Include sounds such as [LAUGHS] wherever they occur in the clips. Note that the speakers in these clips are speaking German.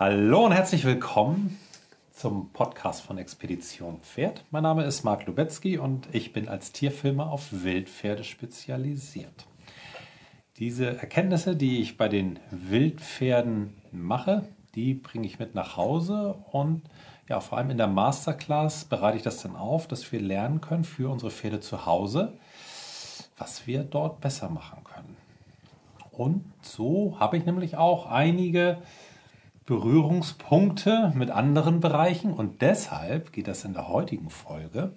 Hallo und herzlich willkommen zum Podcast von Expedition Pferd. Mein Name ist Marc Lubetzky und ich bin als Tierfilmer auf Wildpferde spezialisiert. Diese Erkenntnisse, die ich bei den Wildpferden mache, die bringe ich mit nach Hause und ja, vor allem in der Masterclass bereite ich das dann auf, dass wir lernen können für unsere Pferde zu Hause, was wir dort besser machen können. Und so habe ich nämlich auch einige Berührungspunkte mit anderen Bereichen und deshalb geht es in der heutigen Folge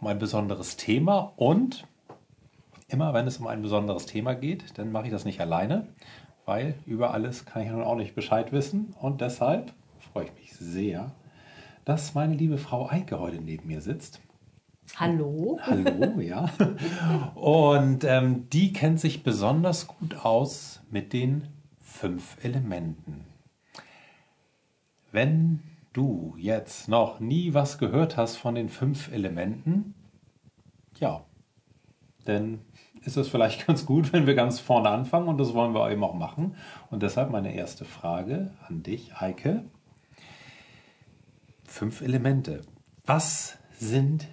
um ein besonderes Thema und immer wenn es um ein besonderes Thema geht, dann mache ich das nicht alleine, weil über alles kann ich nun auch nicht Bescheid wissen und deshalb freue ich mich sehr, dass meine liebe Frau Eike heute neben mir sitzt. Hallo. Hallo, ja. Und ähm, die kennt sich besonders gut aus mit den fünf Elementen. Wenn du jetzt noch nie was gehört hast von den fünf Elementen, ja, dann ist es vielleicht [LAUGHS] ganz gut, wenn wir ganz vorne anfangen und das wollen wir eben auch machen. Und deshalb meine erste Frage an dich, Eike. Fünf Elemente. Was sind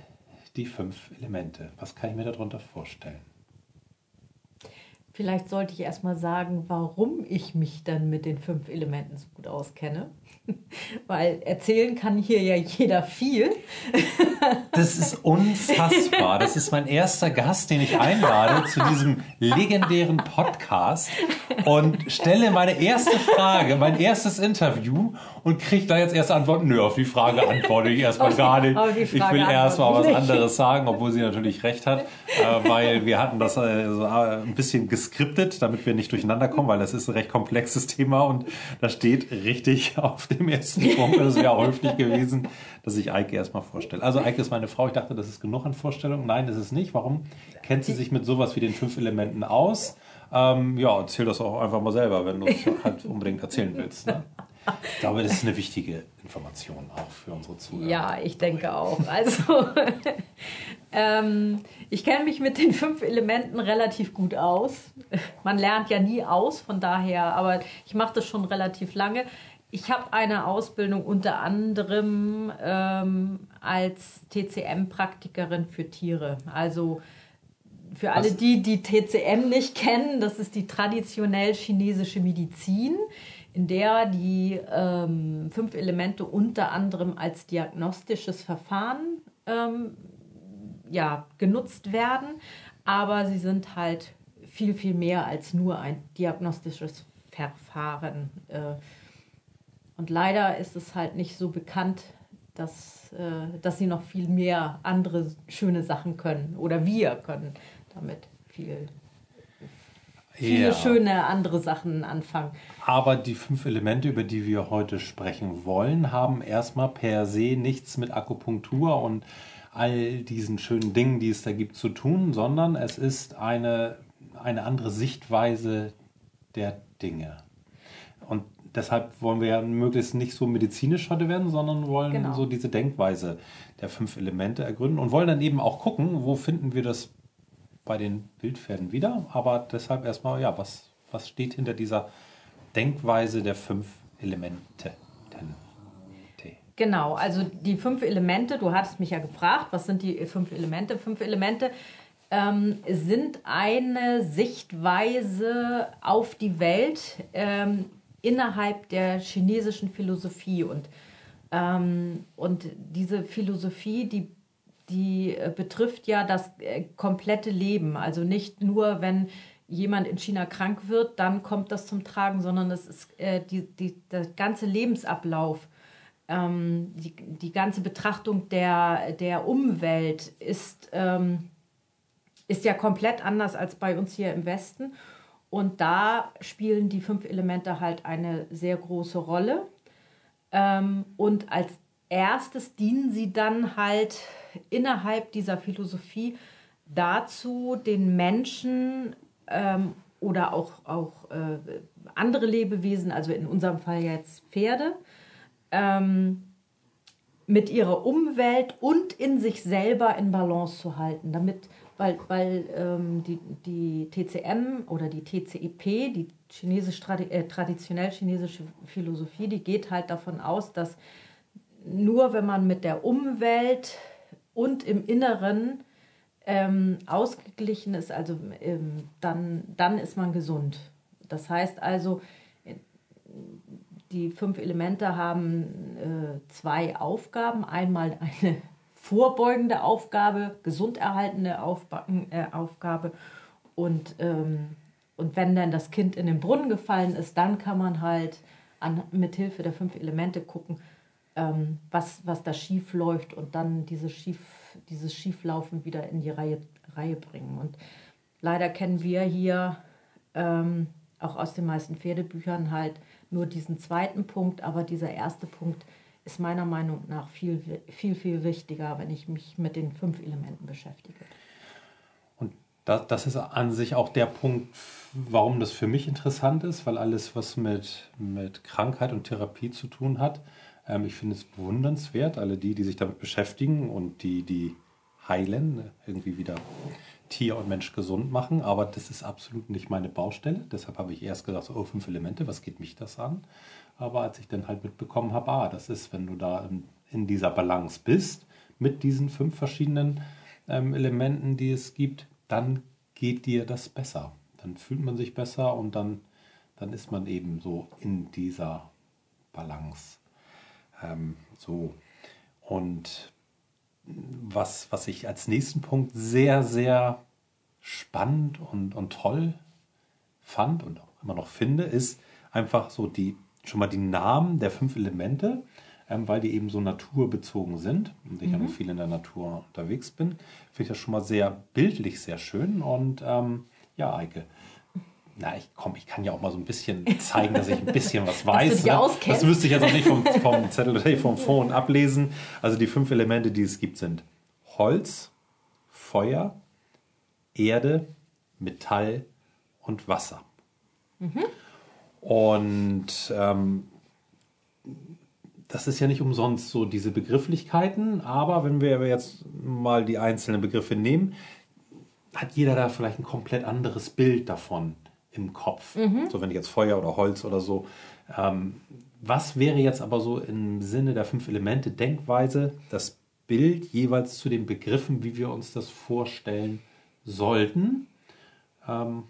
die fünf Elemente? Was kann ich mir darunter vorstellen? Vielleicht sollte ich erstmal sagen, warum ich mich dann mit den fünf Elementen so gut auskenne. [LAUGHS] Weil erzählen kann hier ja jeder viel. Das ist unfassbar. Das ist mein erster Gast, den ich einlade zu diesem legendären Podcast und stelle meine erste Frage, mein erstes Interview und kriege da jetzt erste Antworten. Nö, auf die Frage antworte ich erstmal gar nicht. Ich will erstmal was anderes sagen, obwohl sie natürlich recht hat, äh, weil wir hatten das äh, so äh, ein bisschen geskriptet, damit wir nicht durcheinander kommen, weil das ist ein recht komplexes Thema und da steht richtig auf dem ersten Punkt, das wäre auch höflich gewesen, dass ich Eike erstmal vorstelle. Also Eike ist meine Frau, ich dachte, das ist genug an Vorstellungen. Nein, das ist nicht. Warum kennt sie sich mit sowas wie den fünf Elementen aus? Ähm, ja, erzähl das auch einfach mal selber, wenn du es [LAUGHS] halt unbedingt erzählen willst. Ne? Ich glaube, das ist eine wichtige Information auch für unsere Zuhörer. Ja, ich denke auch. Also, [LAUGHS] ähm, ich kenne mich mit den fünf Elementen relativ gut aus. Man lernt ja nie aus, von daher, aber ich mache das schon relativ lange. Ich habe eine Ausbildung unter anderem ähm, als TCM-Praktikerin für Tiere. Also für alle die, die TCM nicht kennen, das ist die traditionell chinesische Medizin, in der die ähm, fünf Elemente unter anderem als diagnostisches Verfahren ähm, ja, genutzt werden. Aber sie sind halt viel, viel mehr als nur ein diagnostisches Verfahren. Äh, und leider ist es halt nicht so bekannt, dass, äh, dass sie noch viel mehr andere schöne Sachen können oder wir können damit viel, viele ja. schöne andere Sachen anfangen. Aber die fünf Elemente, über die wir heute sprechen wollen, haben erstmal per se nichts mit Akupunktur und all diesen schönen Dingen, die es da gibt, zu tun, sondern es ist eine, eine andere Sichtweise der Dinge. Deshalb wollen wir ja möglichst nicht so medizinisch heute werden, sondern wollen genau. so diese Denkweise der fünf Elemente ergründen und wollen dann eben auch gucken, wo finden wir das bei den Wildpferden wieder. Aber deshalb erstmal, ja, was, was steht hinter dieser Denkweise der fünf Elemente? Genau, also die fünf Elemente, du hattest mich ja gefragt, was sind die fünf Elemente? Fünf Elemente ähm, sind eine Sichtweise auf die Welt, ähm, innerhalb der chinesischen Philosophie. Und, ähm, und diese Philosophie, die, die äh, betrifft ja das äh, komplette Leben. Also nicht nur, wenn jemand in China krank wird, dann kommt das zum Tragen, sondern es ist äh, die, die, der ganze Lebensablauf. Ähm, die, die ganze Betrachtung der, der Umwelt ist, ähm, ist ja komplett anders als bei uns hier im Westen. Und da spielen die fünf Elemente halt eine sehr große Rolle. Ähm, und als erstes dienen sie dann halt innerhalb dieser Philosophie dazu, den Menschen ähm, oder auch, auch äh, andere Lebewesen, also in unserem Fall jetzt Pferde, ähm, mit ihrer Umwelt und in sich selber in Balance zu halten, damit weil, weil ähm, die, die TCM oder die TCEP, die chinesisch, äh, traditionell chinesische Philosophie, die geht halt davon aus, dass nur wenn man mit der Umwelt und im Inneren ähm, ausgeglichen ist, also ähm, dann, dann ist man gesund. Das heißt also, die fünf Elemente haben äh, zwei Aufgaben. Einmal eine vorbeugende Aufgabe, gesunderhaltende Aufbacken, äh, Aufgabe. Und, ähm, und wenn dann das Kind in den Brunnen gefallen ist, dann kann man halt an, mit Hilfe der fünf Elemente gucken, ähm, was, was da schief läuft und dann diese schief, dieses Schieflaufen wieder in die Reihe, Reihe bringen. Und leider kennen wir hier ähm, auch aus den meisten Pferdebüchern halt nur diesen zweiten Punkt, aber dieser erste Punkt ist meiner Meinung nach viel, viel, viel wichtiger, wenn ich mich mit den fünf Elementen beschäftige. Und das, das ist an sich auch der Punkt, warum das für mich interessant ist, weil alles, was mit, mit Krankheit und Therapie zu tun hat, ähm, ich finde es bewundernswert, alle die, die sich damit beschäftigen und die, die heilen, irgendwie wieder Tier und Mensch gesund machen. Aber das ist absolut nicht meine Baustelle. Deshalb habe ich erst gesagt, oh, fünf Elemente, was geht mich das an? Aber als ich dann halt mitbekommen habe, ah, das ist, wenn du da in, dieser Balance bist, mit diesen fünf verschiedenen ähm, Elementen, die es gibt, dann geht dir das besser. Dann fühlt man sich besser und dann, dann ist man eben so in dieser Balance. Ähm, so. Und was, was ich als nächsten Punkt sehr, sehr spannend und, und toll fand und auch immer noch finde, ist einfach so die, schon mal die Namen der fünf Elemente, ähm, weil die eben so naturbezogen sind und ich mhm. ja viel in der Natur unterwegs bin, finde ich das schon mal sehr bildlich, sehr schön. Und ähm, ja, Eike, na, ich komm, ich kann ja auch mal so ein bisschen zeigen, dass ich ein bisschen was [LAUGHS] weiß. Ne? Das müsste ich jetzt auch nicht vom, vom Zettel oder vom Phone ablesen. Also die fünf Elemente, die es gibt, sind Holz, Feuer, Erde, Metall und Wasser. Mhm. Und ähm, das ist ja nicht umsonst so diese Begrifflichkeiten, aber wenn wir jetzt mal die einzelnen Begriffe nehmen, hat jeder da vielleicht ein komplett anderes Bild davon im Kopf. Mhm. So wenn ich jetzt Feuer oder Holz oder so. Ähm, was wäre jetzt aber so im Sinne der fünf Elemente Denkweise das Bild jeweils zu den Begriffen, wie wir uns das vorstellen sollten? Ähm,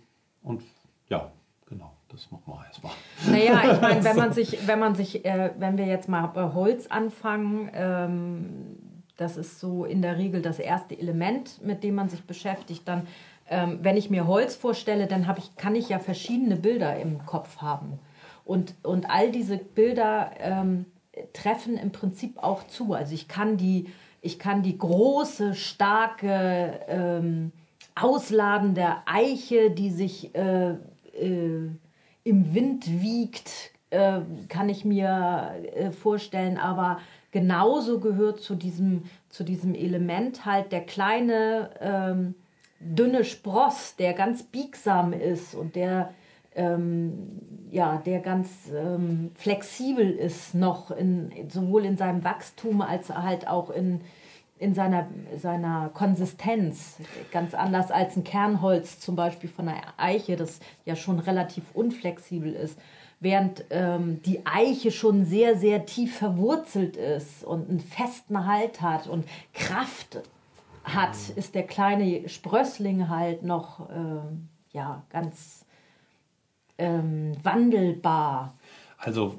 und ja, genau. Das machen wir erstmal. Naja, ich meine, wenn [LAUGHS] man sich, wenn man sich, äh, wenn wir jetzt mal bei Holz anfangen, ähm, das ist so in der Regel das erste Element, mit dem man sich beschäftigt, dann ähm, wenn ich mir Holz vorstelle, dann ich, kann ich ja verschiedene Bilder im Kopf haben. Und, und all diese Bilder ähm, treffen im Prinzip auch zu. Also ich kann die, ich kann die große, starke, ähm, ausladende Eiche, die sich äh, äh, im Wind wiegt, äh, kann ich mir äh, vorstellen. Aber genauso gehört zu diesem, zu diesem Element halt der kleine ähm, dünne Spross, der ganz biegsam ist und der, ähm, ja, der ganz ähm, flexibel ist, noch in, sowohl in seinem Wachstum als halt auch in, in seiner, seiner Konsistenz. Ganz anders als ein Kernholz zum Beispiel von einer Eiche, das ja schon relativ unflexibel ist. Während ähm, die Eiche schon sehr, sehr tief verwurzelt ist und einen festen Halt hat und Kraft hat, ist der kleine Sprössling halt noch äh, ja, ganz ähm, wandelbar. Also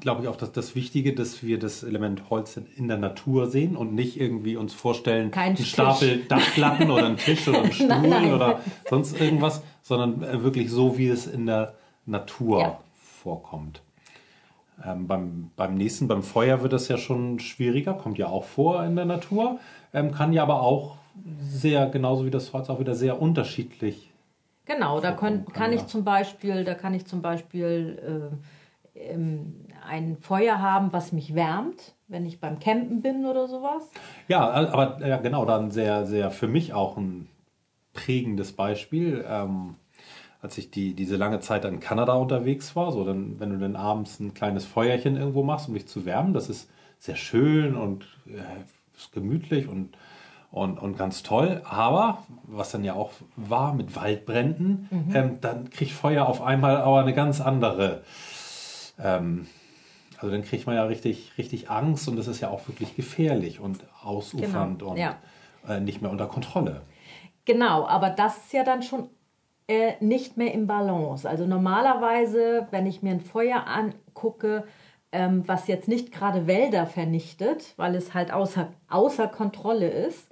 glaube ich auch, dass das Wichtige, dass wir das Element Holz in der Natur sehen und nicht irgendwie uns vorstellen, Kein einen Stapel [LAUGHS] Dachplatten oder einen Tisch oder einen Stuhl nein, nein. oder sonst irgendwas, sondern äh, wirklich so, wie es in der Natur ja. vorkommt. Ähm, beim, beim nächsten, beim Feuer wird das ja schon schwieriger, kommt ja auch vor in der Natur ähm, kann ja aber auch sehr, genauso wie das Holz, auch wieder sehr unterschiedlich. Genau, da kann, kann ich zum Beispiel, da kann ich zum Beispiel äh, ähm, ein Feuer haben, was mich wärmt, wenn ich beim Campen bin oder sowas. Ja, aber ja, genau, dann sehr, sehr für mich auch ein prägendes Beispiel. Ähm, als ich die, diese lange Zeit in Kanada unterwegs war, so dann, wenn du dann abends ein kleines Feuerchen irgendwo machst, um dich zu wärmen, das ist sehr schön und äh, ist gemütlich und, und, und ganz toll. Aber, was dann ja auch war mit Waldbränden, Mhm. ähm, dann kriegt Feuer auf einmal aber eine ganz andere. Ähm, also dann kriegt man ja richtig, richtig Angst und das ist ja auch wirklich gefährlich und ausufernd Genau, und ja. äh, nicht mehr unter Kontrolle. Genau, aber das ist ja dann schon äh, nicht mehr im Balance. Also normalerweise, wenn ich mir ein Feuer angucke, ähm, was jetzt nicht gerade Wälder vernichtet, weil es halt außer, außer Kontrolle ist,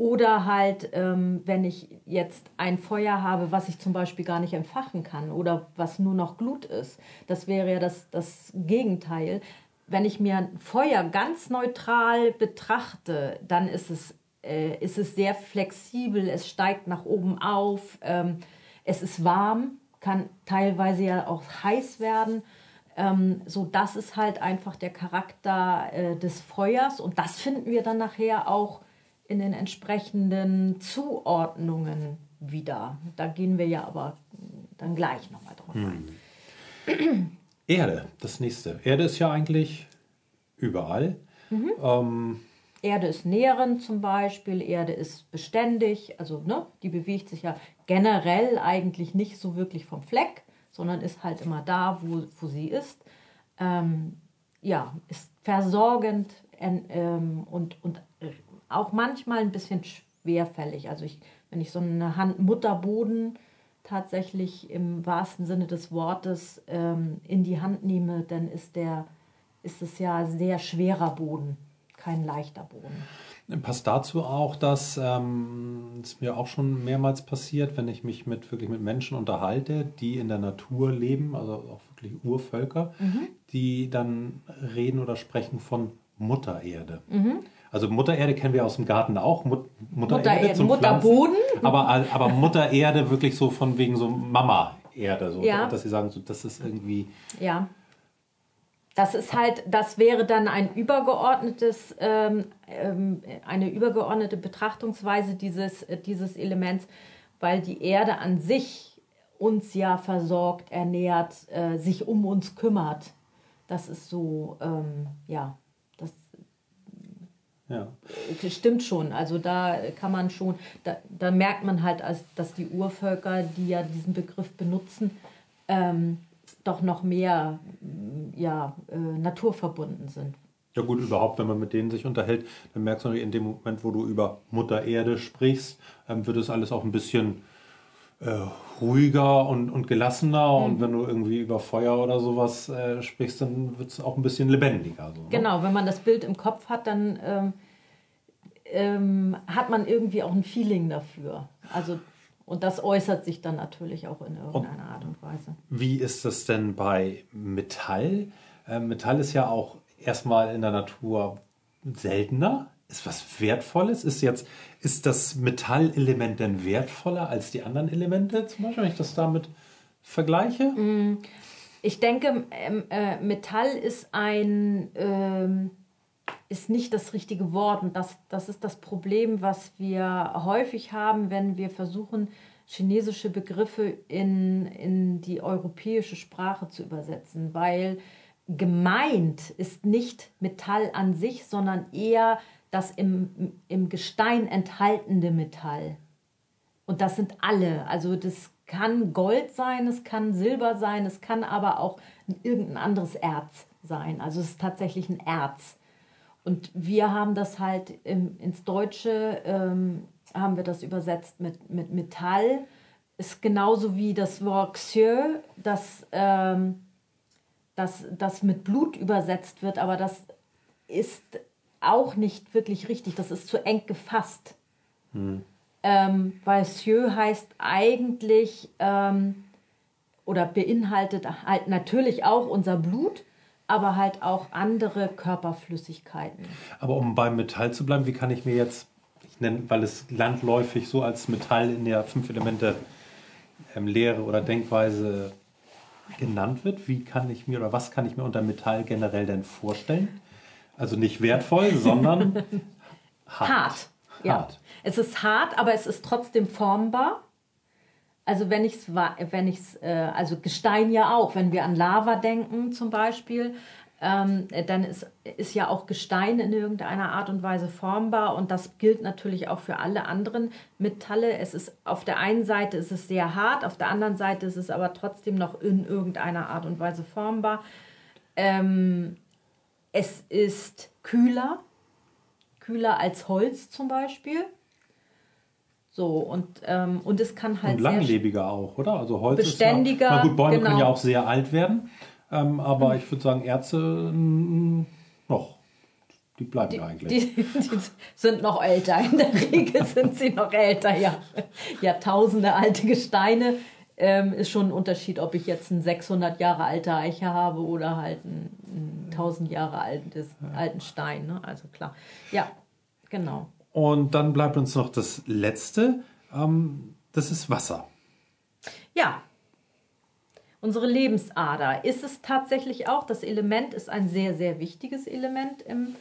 oder halt, ähm, wenn ich jetzt ein Feuer habe, was ich zum Beispiel gar nicht entfachen kann oder was nur noch Glut ist. Das wäre ja das, das Gegenteil. Wenn ich mir ein Feuer ganz neutral betrachte, dann ist es, äh, ist es sehr flexibel, es steigt nach oben auf, ähm, es ist warm, kann teilweise ja auch heiß werden. Ähm, so, das ist halt einfach der Charakter äh, des Feuers und das finden wir dann nachher auch in den entsprechenden Zuordnungen wieder. Da gehen wir ja aber dann gleich nochmal drauf ein. [CLEARS THROAT] Erde, das nächste. Erde ist ja eigentlich überall. Mhm. Ähm, Erde ist nährend zum Beispiel, Erde ist beständig, also ne, die bewegt sich ja generell eigentlich nicht so wirklich vom Fleck, sondern ist halt immer da, wo, wo sie ist. Ähm, ja, ist versorgend en- ähm, und, und auch manchmal ein bisschen schwerfällig. Also ich, wenn ich so eine Hand Mutterboden tatsächlich im wahrsten Sinne des Wortes ähm, in die Hand nehme, dann ist der ist es ja sehr schwerer Boden, kein leichter Boden. Passt dazu auch, dass ähm, es mir auch schon mehrmals passiert, wenn ich mich mit wirklich mit Menschen unterhalte, die in der Natur leben, also auch wirklich Urvölker, Mhm. die dann reden oder sprechen von Muttererde. Mhm. Also Muttererde kennen wir aus dem Garten auch, Mut Muttererde Muttererde, zum Mutterboden. Pflanzen. Aber, aber Muttererde wirklich so von wegen so Mama-Erde, so, Ja. dass sie sagen, so, das ist irgendwie Ja. Das ist halt, das wäre dann ein übergeordnetes, ähm, ähm, eine übergeordnete Betrachtungsweise dieses, äh, dieses Elements, weil die Erde an sich uns ja versorgt, ernährt, äh, sich um uns kümmert. Das ist so, ähm, ja, ja. Das stimmt schon. Also da kann man schon, da, da merkt man halt, als, dass die Urvölker, die ja diesen Begriff benutzen, ähm, doch noch mehr mm, ja, äh, naturverbunden sind. Ja gut, überhaupt, wenn man mit denen sich unterhält, dann merkst du natürlich in dem Moment, wo du über Mutter Erde sprichst, ähm, wird es alles auch ein bisschen äh, ruhiger und, und gelassener. Und wenn du irgendwie über Feuer oder sowas äh, sprichst, dann wird es auch ein bisschen lebendiger. So, ne? Genau, wenn man das Bild im Kopf hat, dann ähm, ähm, hat man irgendwie auch ein Feeling dafür. Also, und das äußert sich dann natürlich auch in irgendeiner Art und Weise. Wie ist das denn bei Metall? Ähm, Metall ist ja auch erstmal in der Natur seltener. Ist was Wertvolles? Ist jetzt, ist das Metallelement denn wertvoller als die anderen Elemente? Zum Beispiel, wenn ich das damit vergleiche? Ich denke, ähm, äh, Metall ist ein ähm, ist nicht das richtige Wort und das, das ist das Problem, was wir häufig haben, wenn wir versuchen, chinesische Begriffe in, in die europäische Sprache zu übersetzen, weil gemeint ist nicht Metall an sich, sondern eher das im, im Gestein enthaltene Metall. Und das sind alle. Also das kann Gold sein, es kann Silber sein, es kann aber auch irgendein anderes Erz sein. Also es ist tatsächlich ein Erz. Und wir haben das halt im, ins Deutsche, ähm, haben wir das übersetzt mit, mit Metall. Ist genauso wie das Wort Xieu, das, ähm, das, das mit Blut übersetzt wird, aber das ist auch nicht wirklich richtig. Das ist zu eng gefasst. Ähm, weil Sieu heißt eigentlich ähm, oder beinhaltet halt natürlich auch unser Blut, aber halt auch andere Körperflüssigkeiten. Aber um beim Metall zu bleiben, wie kann ich mir jetzt, ich nenne, weil es landläufig so als Metall in der fünf Elemente ähm, Lehre oder Denkweise genannt wird, wie kann ich mir oder was kann ich mir unter Metall generell denn vorstellen? Also nicht wertvoll, sondern [LAUGHS] hart. Hart. Ja. Hart. Es ist hart, aber es ist trotzdem formbar. Also wenn ich es, wenn ich's, äh, also Gestein ja auch, wenn wir an Lava denken zum Beispiel, ähm, dann ist, ist ja auch Gestein in irgendeiner Art und Weise formbar und das gilt natürlich auch für alle anderen Metalle. Es ist auf der einen Seite ist es sehr hart, auf der anderen Seite ist es aber trotzdem noch in irgendeiner Art und Weise formbar. Ähm, es ist kühler, kühler als Holz zum Beispiel. So, und, ähm, und es kann halt. Und langlebiger auch, oder? Also Holz beständiger, ist ja, na gut, Bäume genau. können ja auch sehr alt werden. Ähm, aber ich würde sagen, Erze noch. Die bleiben ja eigentlich. Die, die sind noch älter. In der Regel sind sie noch älter, ja. Jahrtausende alte Gesteine. Ähm, ist schon ein Unterschied, ob ich jetzt einen 600 Jahre alte Eiche habe oder halt einen, einen 1000 Jahre altes, alten Stein. Ne? Also klar. Ja, genau. Und dann bleibt uns noch das Letzte. Ähm, das ist Wasser. Ja, unsere Lebensader. Ist es tatsächlich auch, das Element ist ein sehr, sehr wichtiges Element im,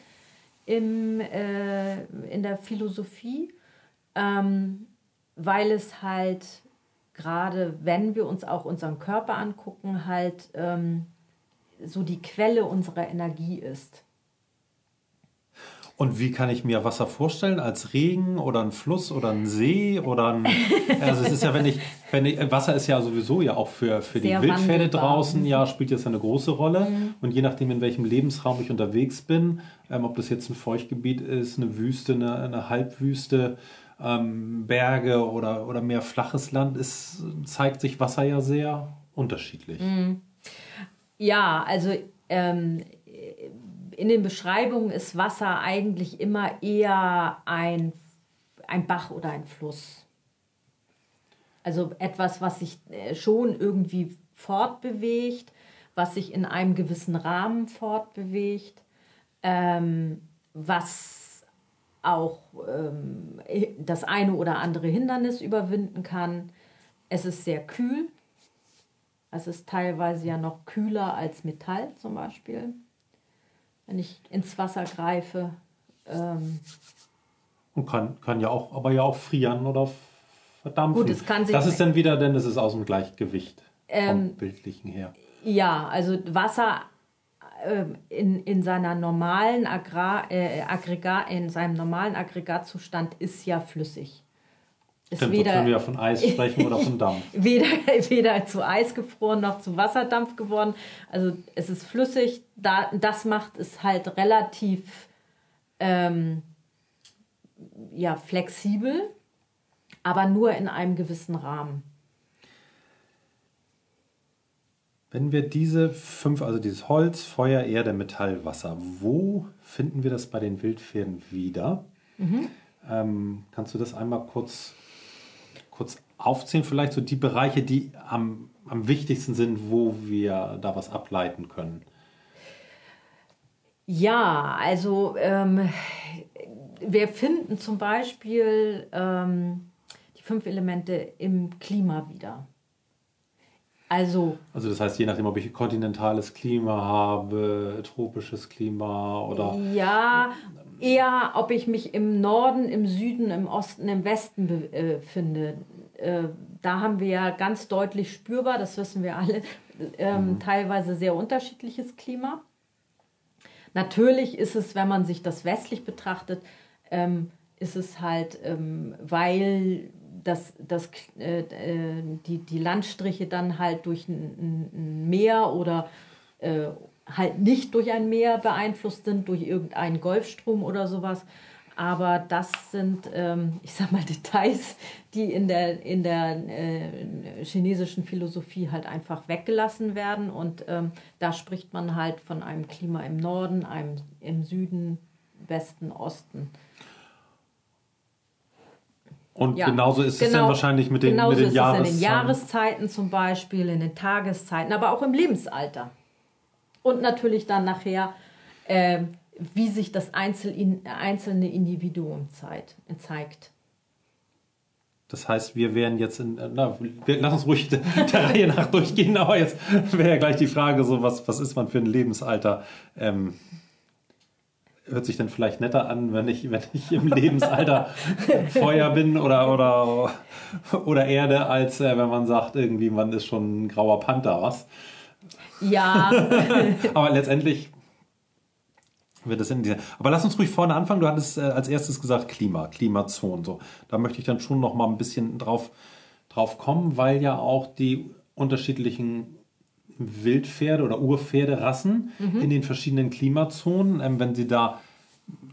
im, äh, in der Philosophie, ähm, weil es halt gerade, wenn wir uns auch unseren Körper angucken, halt ähm, so die Quelle unserer Energie ist. Und wie kann ich mir Wasser vorstellen? Als Regen oder ein Fluss oder ein See oder ein, [LAUGHS] also es ist ja, wenn ich, wenn ich, Wasser ist ja sowieso ja auch für, für die Wildpferde wandelbar. draußen, ja, spielt jetzt eine große Rolle. Und je nachdem, in welchem Lebensraum ich unterwegs bin, ähm, ob das jetzt ein Feuchtgebiet ist, eine Wüste, eine, eine Halbwüste, ähm, Berge oder, oder mehr flaches Land, ist, zeigt sich Wasser ja sehr unterschiedlich. Ja, also ähm, in den Beschreibungen ist Wasser eigentlich immer eher ein, ein Bach oder ein Fluss. Also etwas, was sich äh, schon irgendwie fortbewegt, was sich in einem gewissen Rahmen fortbewegt, ähm, was auch ähm, das eine oder andere Hindernis überwinden kann. Es ist sehr kühl. Es ist teilweise ja noch kühler als Metall zum Beispiel. Wenn ich ins Wasser greife. Ähm, Und kann, kann ja auch, aber ja auch frieren oder verdampfen. Gut, es kann sich- das ist dann wieder, denn es ist aus dem Gleichgewicht vom Ähm, bildlichen her. ja, also Wasser in, in seiner normalen Agrar, äh, Aggregat, in seinem normalen Aggregatzustand ist ja flüssig. Ist Stimmt, sonst wenn wir ja von Eis [LAUGHS] sprechen oder von Dampf. weder, weder zu Eis gefroren noch zu Wasserdampf geworden. Also es ist flüssig. Da, das macht es halt relativ ähm, ja, flexibel, aber nur in einem gewissen Rahmen. Wenn wir diese fünf, also dieses Holz, Feuer, Erde, Metall, Wasser, wo finden wir das bei den Wildpferden wieder? Ähm, kannst du das einmal kurz, kurz aufzählen? Vielleicht so die Bereiche, die am, am wichtigsten sind, wo wir da was ableiten können. Ja, also ähm, wir finden zum Beispiel ähm, die fünf Elemente im Klima wieder. Also Also das heißt, je nachdem, ob ich kontinentales Klima habe, tropisches Klima oder Ja, eher, ob ich mich im Norden, im Süden, im Osten, im Westen befinde. Äh, da haben wir ja ganz deutlich spürbar, das wissen wir alle, ähm, teilweise sehr unterschiedliches Klima. Natürlich ist es, wenn man sich das westlich betrachtet, ähm, ist es halt, ähm, weil das, das, äh, äh, die, die Landstriche dann halt durch ein, ein Meer oder äh, halt nicht durch ein Meer beeinflusst sind, durch irgendeinen Golfstrom oder sowas. Aber das sind, ähm, [LAUGHS] ich sag mal, Details, die in der, in der äh, chinesischen Philosophie halt einfach weggelassen werden. Und ähm, da spricht man halt von einem Klima im Norden, einem im Süden, Westen, Osten. Und Ja, genauso ist es genau- dann wahrscheinlich mit den, mit den ist Jahreszeiten. es in den Jahreszeiten zum Beispiel, in den Tageszeiten, aber auch im Lebensalter. Und natürlich dann nachher, äh, wie sich das Einzel einzelne Individuum zeit, zeigt. Das heißt, wir wären jetzt in, na, wir, lass uns ruhig der, [LAUGHS] der Reihe nach durchgehen, aber jetzt wäre ja gleich die Frage so, was, was ist man für ein Lebensalter? Ähm, hört sich dann vielleicht netter an, wenn ich, wenn ich im Lebensalter Feuer bin oder, oder, oder Erde, als äh, wenn man sagt, irgendwie man ist schon ein grauer Panther, was? Ja, [LAUGHS] Aber letztendlich wird es in dieser. Aber lass uns ruhig vorne anfangen. Du hattest äh, als erstes gesagt Klima, Klimazonen. So, da möchte ich dann schon noch mal ein bisschen drauf, drauf kommen, weil ja auch die unterschiedlichen Wildpferde oder Urpferderassen mhm. in den verschiedenen Klimazonen, ähm, wenn sie da,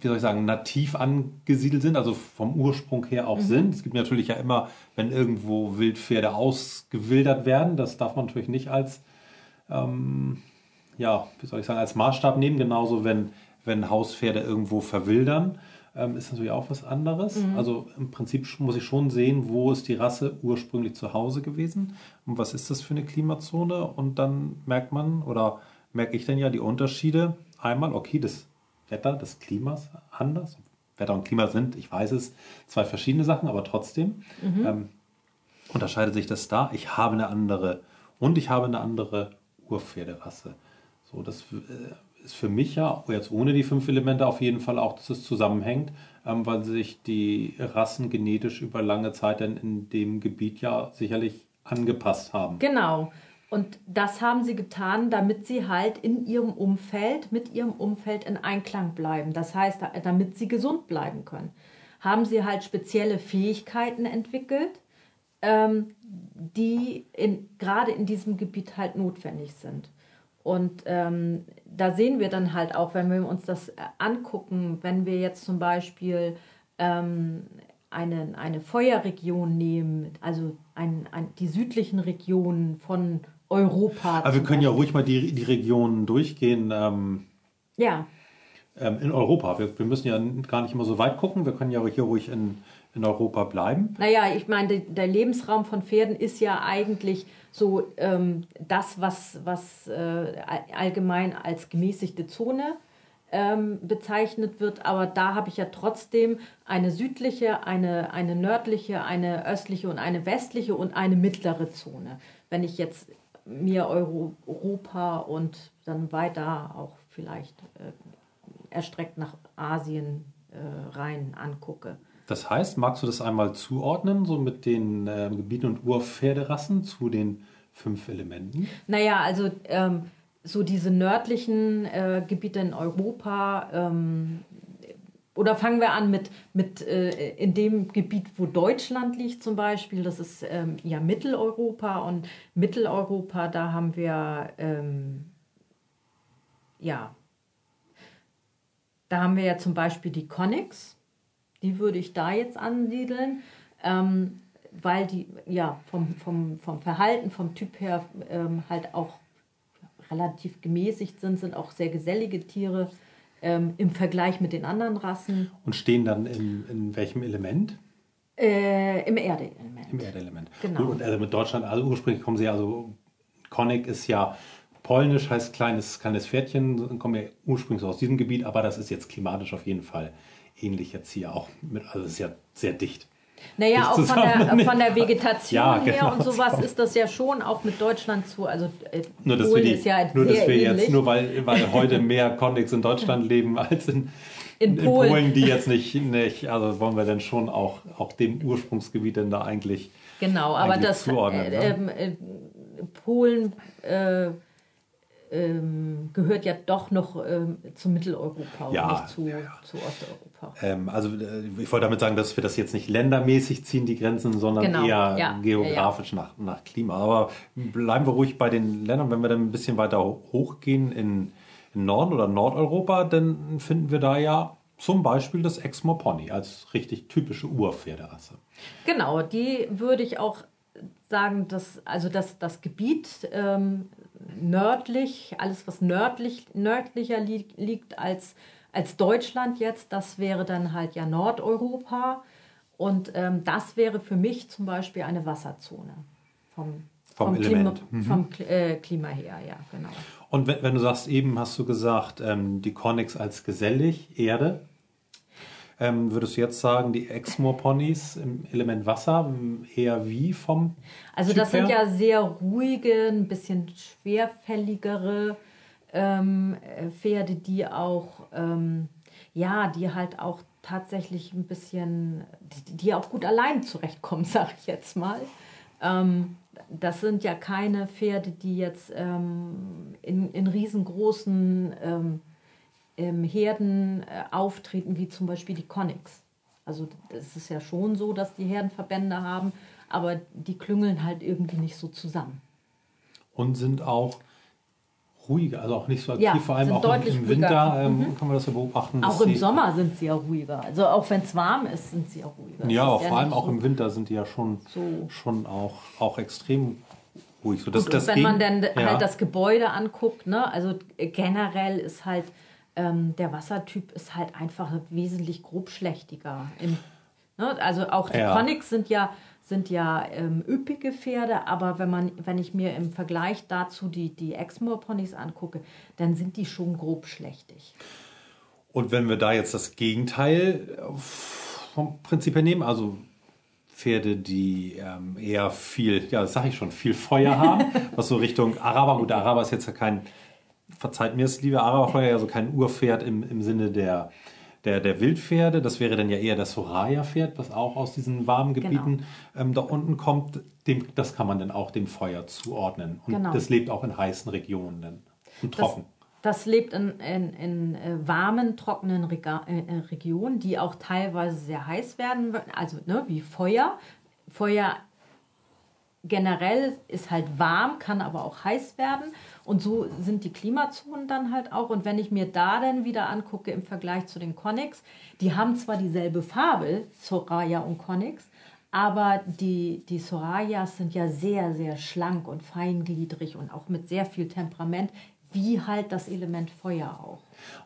wie soll ich sagen, nativ angesiedelt sind, also vom Ursprung her auch mhm. sind. Es gibt natürlich ja immer, wenn irgendwo Wildpferde ausgewildert werden, das darf man natürlich nicht als, ähm, ja, wie soll ich sagen, als Maßstab nehmen, genauso wenn wenn Hauspferde irgendwo verwildern, ähm, ist natürlich auch was anderes. Mhm. Also im Prinzip muss ich schon sehen, wo ist die Rasse ursprünglich zu Hause gewesen und was ist das für eine Klimazone. Und dann merkt man oder merke ich dann ja die Unterschiede. Einmal, okay, das Wetter des Klimas anders. Wetter und Klima sind, ich weiß es, zwei verschiedene Sachen, aber trotzdem mhm. ähm, unterscheidet sich das da. Ich habe eine andere und ich habe eine andere Urpferderasse. So, das äh, ist für mich ja, jetzt ohne die fünf Elemente, auf jeden Fall auch, dass es zusammenhängt, ähm, weil sich die Rassen genetisch über lange Zeit dann in dem Gebiet ja sicherlich angepasst haben. Genau. Und das haben sie getan, damit sie halt in ihrem Umfeld, mit ihrem Umfeld in Einklang bleiben. Das heißt, damit sie gesund bleiben können. Haben sie halt spezielle Fähigkeiten entwickelt, ähm, die in, gerade in diesem Gebiet halt notwendig sind. Und ähm, da sehen wir dann halt auch, wenn wir uns das äh, angucken, wenn wir jetzt zum Beispiel ähm, eine, eine Feuerregion nehmen, also ein, ein, die südlichen Regionen von Europa. Aber wir können Beispiel. ja ruhig mal die, die Regionen durchgehen. Ähm, ja. Ähm, in Europa. Wir, wir müssen ja gar nicht immer so weit gucken. Wir können ja hier ruhig in, in Europa bleiben. Naja, ich meine, der Lebensraum von Pferden ist ja eigentlich so ähm, das, was, was äh, allgemein als gemäßigte Zone ähm, bezeichnet wird. Aber da habe ich ja trotzdem eine südliche, eine, eine nördliche, eine östliche und eine westliche und eine mittlere Zone. Wenn ich jetzt mir Euro, Europa und dann weiter auch vielleicht äh, erstreckt nach Asien äh, rein angucke. Das heißt, magst du das einmal zuordnen, so mit den äh, Gebieten und Urpferderassen zu den fünf Elementen? Naja, also ähm, so diese nördlichen äh, Gebiete in Europa, ähm, oder fangen wir an mit, mit äh, in dem Gebiet, wo Deutschland liegt zum Beispiel, das ist ähm, ja Mitteleuropa und Mitteleuropa, da haben wir ähm, ja, da haben wir ja zum Beispiel die Conix die würde ich da jetzt ansiedeln, ähm, weil die ja vom, vom, vom Verhalten, vom Typ her ähm, halt auch relativ gemäßigt sind, sind auch sehr gesellige Tiere ähm, im Vergleich mit den anderen Rassen. Und stehen dann in, in welchem Element? Äh, Im Erdeelement. Im Erdeelement. Genau. Und also mit Deutschland, also ursprünglich kommen sie also, Konik ist ja polnisch, heißt kleines, kleines Pferdchen, kommen ja ursprünglich aus diesem Gebiet, aber das ist jetzt klimatisch auf jeden Fall ähnlich jetzt hier auch. Mit, also es ist ja sehr dicht. Naja, auch von der, von der, [LAUGHS] Vegetation ja, her genau, und sowas ist das ja schon auch mit Deutschland zu. Also äh, nur, dass Polen wir, die, ist ja nur, dass wir ähnlich. jetzt, nur weil, weil [LAUGHS] heute mehr Convicts in Deutschland leben als in, in, in Polen. Polen. die jetzt [LAUGHS] nicht, nicht, also wollen wir dann schon auch, auch dem Ursprungsgebiet denn da eigentlich Genau, aber das zuordnen, äh, äh, Polen äh, ähm, gehört ja doch noch ähm, zu Mitteleuropa ja, und nicht zu, ja. zu Osteuropa. Ähm, also äh, ich wollte damit sagen, dass wir das jetzt nicht ländermäßig ziehen, die Grenzen, sondern genau. eher ja, geografisch Nach, nach Klima. Aber bleiben wir ruhig bei den Ländern. Wenn wir dann ein bisschen weiter hochgehen in, in Norden oder Nordeuropa, dann finden wir da ja zum Beispiel das Exmoor Pony als richtig typische Urpferderasse. Genau, die würde ich auch sagen, dass also das, das Gebiet ähm, nördlich, alles was nördlich, nördlicher li liegt als, als Deutschland jetzt, das wäre dann halt ja Nordeuropa. Und ähm, das wäre für mich zum Beispiel eine Wasserzone vom, vom, vom, Klima, mhm. vom äh, Klima her, ja, genau. Und wenn, wenn, du sagst, eben hast du gesagt, ähm, die Connex als gesellig, Erde, ähm, würdest du jetzt sagen, die Exmoor-Ponys im Element Wasser eher wie vom. Also, das typ sind ja sehr ruhige, ein bisschen schwerfälligere ähm, Pferde, die auch, ähm, ja, die halt auch tatsächlich ein bisschen, die, die auch gut allein zurechtkommen, [LAUGHS] sag ich jetzt mal. Ähm, das sind ja keine Pferde, die jetzt ähm, in, in riesengroßen ähm, ähm, Herden äh, auftreten, wie zum Beispiel die Conix. Also es ist ja schon so, dass die Herdenverbände haben, aber die klüngeln halt irgendwie nicht so zusammen. Und sind auch ruhiger, also auch nicht so aktiv, Ja, vor allem auch im, im Winter ähm, kann man das ja beobachten. dass Auch im Sommer sind sie ja ruhiger. Also auch wenn es warm ist, sind sie auch ruhiger. Ja, ist vor allem nicht auch so- im Winter sind die ja schon, So. schon auch, auch extrem ruhig. So, das, Gut, das wenn man dann ja. halt das Gebäude anguckt, ne, also generell ist halt ähm, der Wassertyp ist halt einfach wesentlich grobschlächtiger. Im, ne, also auch die Ja. Conix sind ja sind ja ähm, üppige Pferde, aber wenn man wenn ich mir im Vergleich dazu die die Exmoor Ponys angucke, dann sind die schon grobschlächtig. Und wenn wir da jetzt das Gegenteil äh, vom Prinzip her nehmen, also Pferde, die ähm, eher viel, ja, das sage ich schon, viel Feuer [LAUGHS] haben, was so Richtung Araber, gut, Araber ist jetzt ja kein, verzeiht mir es, liebe Araberfeuer, also kein Urpferd im, im Sinne der, der, der Wildpferde, das wäre dann ja eher das Soraya-Pferd, was auch aus diesen warmen Gebieten ähm, da unten kommt, dem, das kann man dann auch dem Feuer zuordnen. Und Genau. das lebt auch in heißen Regionen dann und Das, trocken. das lebt in, in, in äh, warmen, trockenen Rega äh, äh, Regionen, die auch teilweise sehr heiß werden, also ne, wie Feuer. Feuer generell ist halt warm, kann aber auch heiß werden. Und so sind die Klimazonen dann halt auch. Und wenn ich mir da dann wieder angucke im Vergleich zu den Conix, die haben zwar dieselbe Farbe, Soraya und Conix, aber die, die Sorayas sind ja sehr, sehr schlank und feingliedrig und auch mit sehr viel Temperament, wie halt das Element Feuer auch.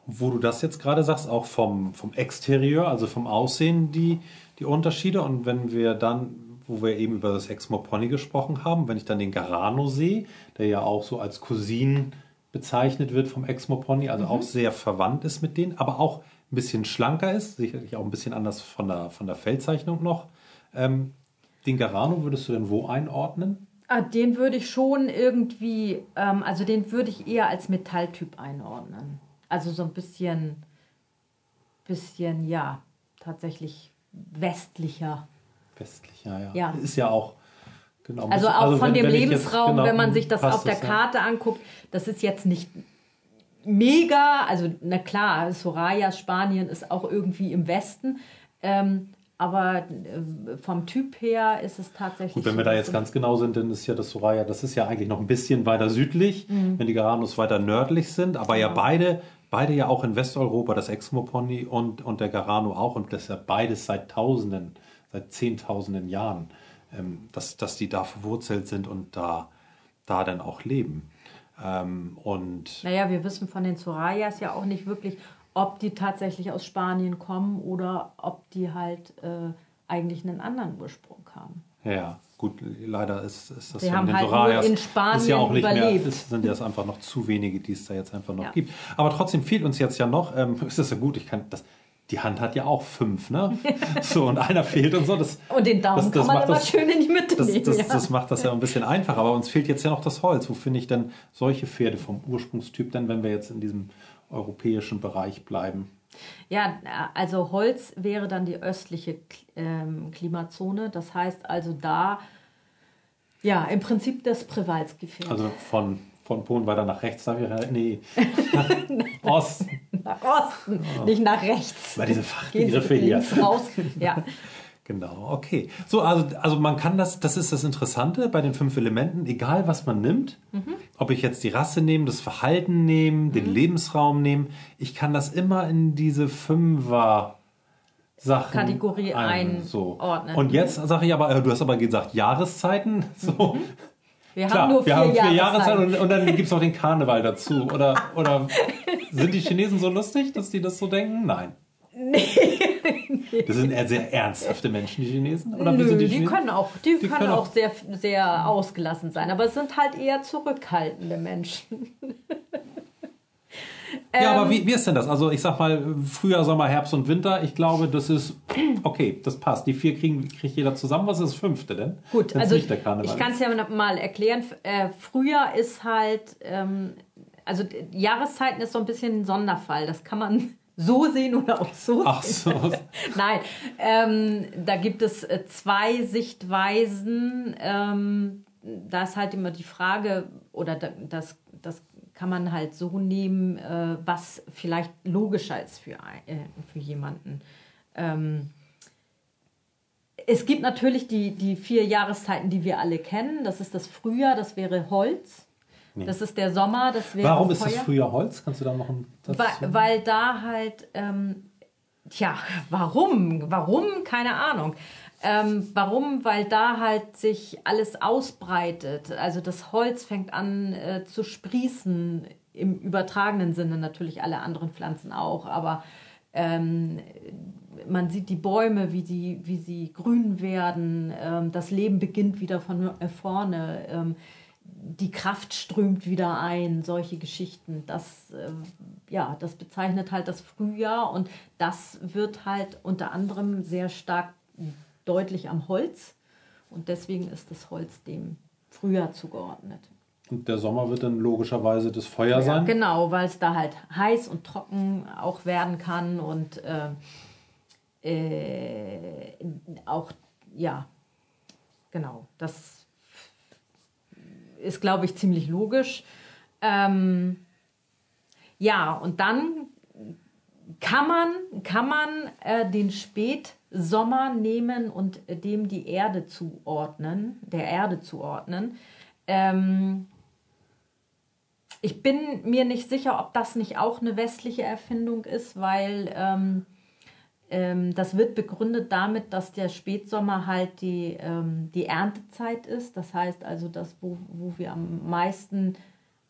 Wo du das jetzt gerade sagst, auch vom, vom Exterieur, also vom Aussehen, die, die Unterschiede. Und wenn wir dann, wo wir eben über das Exmoor Pony gesprochen haben, wenn ich dann den Garano sehe, der ja auch so als Cousin bezeichnet wird vom Exmoor Pony, also auch sehr verwandt ist mit denen, aber auch ein bisschen schlanker ist, sicherlich auch ein bisschen anders von der, von der Feldzeichnung noch. Ähm, den Garano würdest du denn wo einordnen? Ah, den würde ich schon irgendwie, ähm, also den würde ich eher als Metalltyp einordnen. Also so ein bisschen, bisschen, ja, tatsächlich westlicher. Westlicher, ja. Ja. Ist ja auch. Genau, Also auch von wenn- dem wenn jetzt- Lebensraum, genau, wenn man sich das auf der ja. Karte anguckt, das ist jetzt nicht mega, also na klar, Soraya, Spanien ist auch irgendwie im Westen, ähm, aber äh, vom Typ her ist es tatsächlich. Gut, wenn wir da jetzt ganz genau sind, dann ist ja das Soraya, das ist ja eigentlich noch ein bisschen weiter südlich, wenn die Garanos weiter nördlich sind, aber ja Genau. beide, beide ja auch in Westeuropa, das Exmo Pony und, und der Garano auch und das ist ja beides seit Tausenden, seit Zehntausenden Jahren, ähm, dass, dass die da verwurzelt sind und da, da dann auch leben. Ähm, und Naja, wir wissen von den Sorayas ja auch nicht wirklich, ob die tatsächlich aus Spanien kommen oder ob die halt äh, eigentlich einen anderen Ursprung haben. Ja, gut, leider ist, ist das Sie von haben den halt in ist ja Spanien auch nicht mehr, überlebt. es sind jetzt einfach noch zu wenige, die es da jetzt einfach noch Ja. gibt. Aber trotzdem fehlt uns jetzt ja noch, ähm, [LAUGHS] ist das ja gut, ich kann das, die Hand hat ja auch fünf, ne? So, und einer fehlt und so. Das, Und den Daumen Das- das kann man macht immer das- schön in die Mitte das, nehmen. das, ja. das macht das ja ein bisschen einfacher, aber uns fehlt jetzt ja noch das Holz. Wo finde ich denn solche Pferde vom Ursprungstyp denn, wenn wir jetzt in diesem europäischen Bereich bleiben? Ja, also Holz wäre dann die östliche ähm, Klimazone. Das heißt also da, ja, im Prinzip das Privalsgefährt. Also von, von Polen weiter nach rechts, da wäre, nee, [LAUGHS] nach Osten. Nach Osten, nicht nach rechts. Weil diese Fachbegriffe hier. raus. Ja. [LAUGHS] Genau, okay. So, also, also man kann das, das ist das Interessante bei den fünf Elementen, egal was man nimmt, Mhm. ob ich jetzt die Rasse nehme, das Verhalten nehme, den Lebensraum nehme, ich kann das immer in diese Fünfer Sachen Kategorie einordnen. Und jetzt sage ich aber, äh, du hast aber gesagt Jahreszeiten, [LAUGHS] so. Wir Klar, haben nur wir vier, haben vier. Jahreszeiten und, und dann gibt es noch den Karneval dazu. Oder, oder [LAUGHS] sind die Chinesen so lustig, dass die das so denken? Nein. [LAUGHS] Das sind eher sehr ernsthafte Menschen, die Chinesen? Oder Nö, sind die, Chinesen? können auch, die, können können auch auch- sehr, sehr ausgelassen sein, aber es sind halt eher zurückhaltende Menschen. [LAUGHS] Ja, Ähm, aber wie, wie ist denn das? Also ich sag mal, Frühjahr, Sommer, Herbst und Winter, ich glaube, das ist [CLEARS THROAT] okay, das passt. Die vier kriegen, kriegt jeder zusammen. Was ist das fünfte denn? Gut, Wenn's also ich kann es ja mal erklären. Äh, Frühjahr ist halt, ähm, also Jahreszeiten ist so ein bisschen ein Sonderfall. Das kann man [LAUGHS] so sehen oder auch so Ach sehen. so. [LAUGHS] Nein, ähm, da gibt es äh, zwei Sichtweisen. Ähm, da ist halt immer die Frage, oder da, das, das kann man halt so nehmen, äh, was vielleicht logischer ist für, äh, für jemanden. Ähm, es gibt natürlich die, die vier Jahreszeiten, die wir alle kennen. Das ist das Frühjahr, das wäre Holz. Nee. Das ist der Sommer, das wäre Warum Feuer. ist das Frühjahr Holz? Kannst du da noch Satz weil, weil da halt, ähm, tja, warum? Warum? Keine Ahnung. Ähm, warum? Weil da halt sich alles ausbreitet. Also das Holz fängt an äh, zu sprießen, im übertragenen Sinne natürlich alle anderen Pflanzen auch, aber ähm, man sieht die Bäume, wie, die, wie sie grün werden, ähm, das Leben beginnt wieder von äh, vorne, ähm, die Kraft strömt wieder ein, solche Geschichten. Das, äh, ja, das bezeichnet halt das Frühjahr und das wird halt unter anderem sehr stark deutlich am Holz und deswegen ist das Holz dem Frühjahr zugeordnet. Und der Sommer wird dann logischerweise das Feuer ja, sein? Genau, weil es da halt heiß und trocken auch werden kann und äh, äh, auch, ja, genau, das ist, glaube ich, ziemlich logisch. Ähm, ja, und dann kann man, kann man äh, den Spätsommer nehmen und dem die Erde zuordnen, der Erde zuordnen. Ähm, ich bin mir nicht sicher, ob das nicht auch eine westliche Erfindung ist, weil ähm, ähm, das wird begründet damit, dass der Spätsommer halt die, ähm, die Erntezeit ist. Das heißt also, das, wo, wo wir am meisten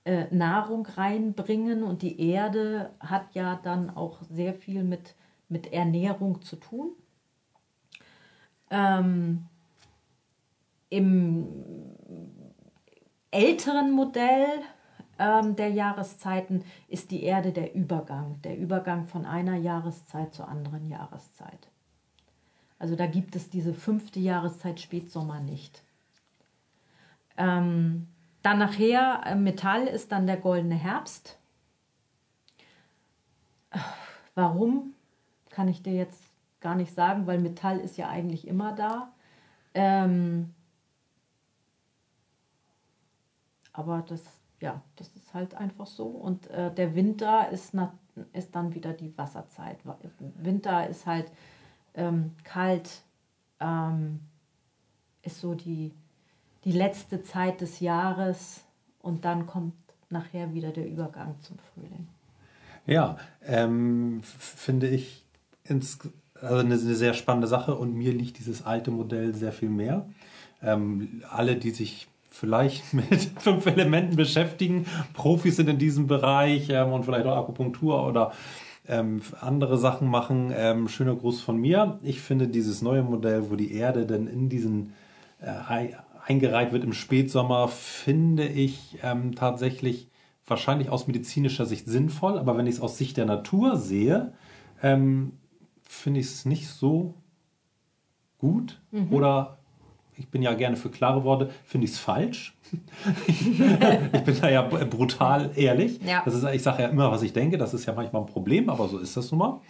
äh, Nahrung reinbringen und die Erde hat ja dann auch sehr viel mit, mit Ernährung zu tun. Ähm, Im älteren Modell ähm, der Jahreszeiten ist die Erde der Übergang, der Übergang von einer Jahreszeit zur anderen Jahreszeit. Also da gibt es diese fünfte Jahreszeit Spätsommer nicht. Ähm, dann nachher äh, Metall ist dann der goldene Herbst. Warum, kann ich dir jetzt gar nicht sagen, weil Metall ist ja eigentlich immer da. Ähm, aber das ja, das ist halt einfach so. Und äh, der Winter ist, na, ist dann wieder die Wasserzeit. Winter ist halt ähm, kalt, ähm, ist so die, die letzte Zeit des Jahres und dann kommt nachher wieder der Übergang zum Frühling. Ja, ähm, finde ich ins, also eine, eine, sehr spannende Sache und mir liegt dieses alte Modell sehr viel mehr. Ähm, alle, die sich vielleicht [LAUGHS] mit fünf Elementen beschäftigen, Profis sind in diesem Bereich ähm, und vielleicht auch Akupunktur oder ähm, andere Sachen machen. Ähm, schöner Gruß von mir. Ich finde dieses neue Modell, wo die Erde dann in diesen äh, eingereiht wird im Spätsommer, finde ich ähm, tatsächlich wahrscheinlich aus medizinischer Sicht sinnvoll, aber wenn ich es aus Sicht der Natur sehe, ähm, finde ich es nicht so gut mhm. oder ich bin ja gerne für klare Worte, finde ich es falsch. [LAUGHS] ich bin da ja brutal ehrlich. Ja. Das ist, ich sage ja immer, was ich denke. Das ist ja manchmal ein Problem, aber so ist das nun mal.